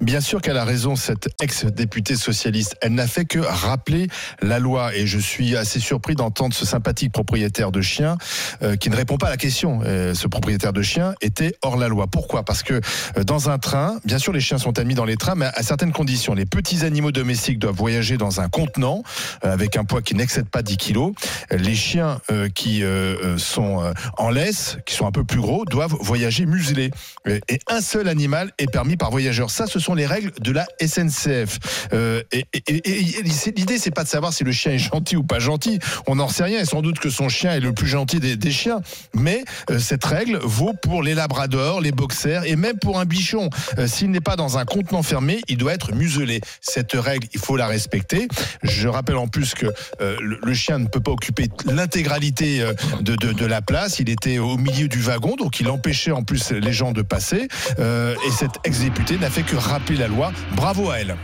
Bien sûr qu'elle a raison, cette ex-députée socialiste. Elle n'a fait que rappeler la loi. Et je suis assez surpris d'entendre ce sympathique propriétaire de chien euh, qui ne répond pas à la question. Euh, ce propriétaire de chien était hors la loi. Pourquoi? Parce que euh, dans un train, bien sûr, les chiens sont admis dans les trains, mais à certaines conditions. Les petits animaux domestiques doivent voyager dans un contenant avec un poids qui n'excède pas 10 kilos. Les chiens qui sont en laisse, qui sont un peu plus gros, doivent voyager muselés. Et un seul animal est permis par voyageur. Ça, ce sont les règles de la SNCF. Euh, et, l'idée, c'est pas de savoir si le chien est gentil ou pas gentil. On n'en sait rien. Et sans doute que son chien est le plus gentil des, chiens. Mais euh, cette règle vaut pour les labradors, les boxers et même pour un bichon. Euh, s'il n'est pas dans un contenant fermé, il doit être muselé. Cette règle, il faut la respecter. Je rappelle en plus que le, chien ne peut pas occuper l'intégralité de, la place. Il était au milieu du wagon, donc il empêchait en plus les gens de passer. et cette ex n'a fait que rappeler la loi. Bravo à elle.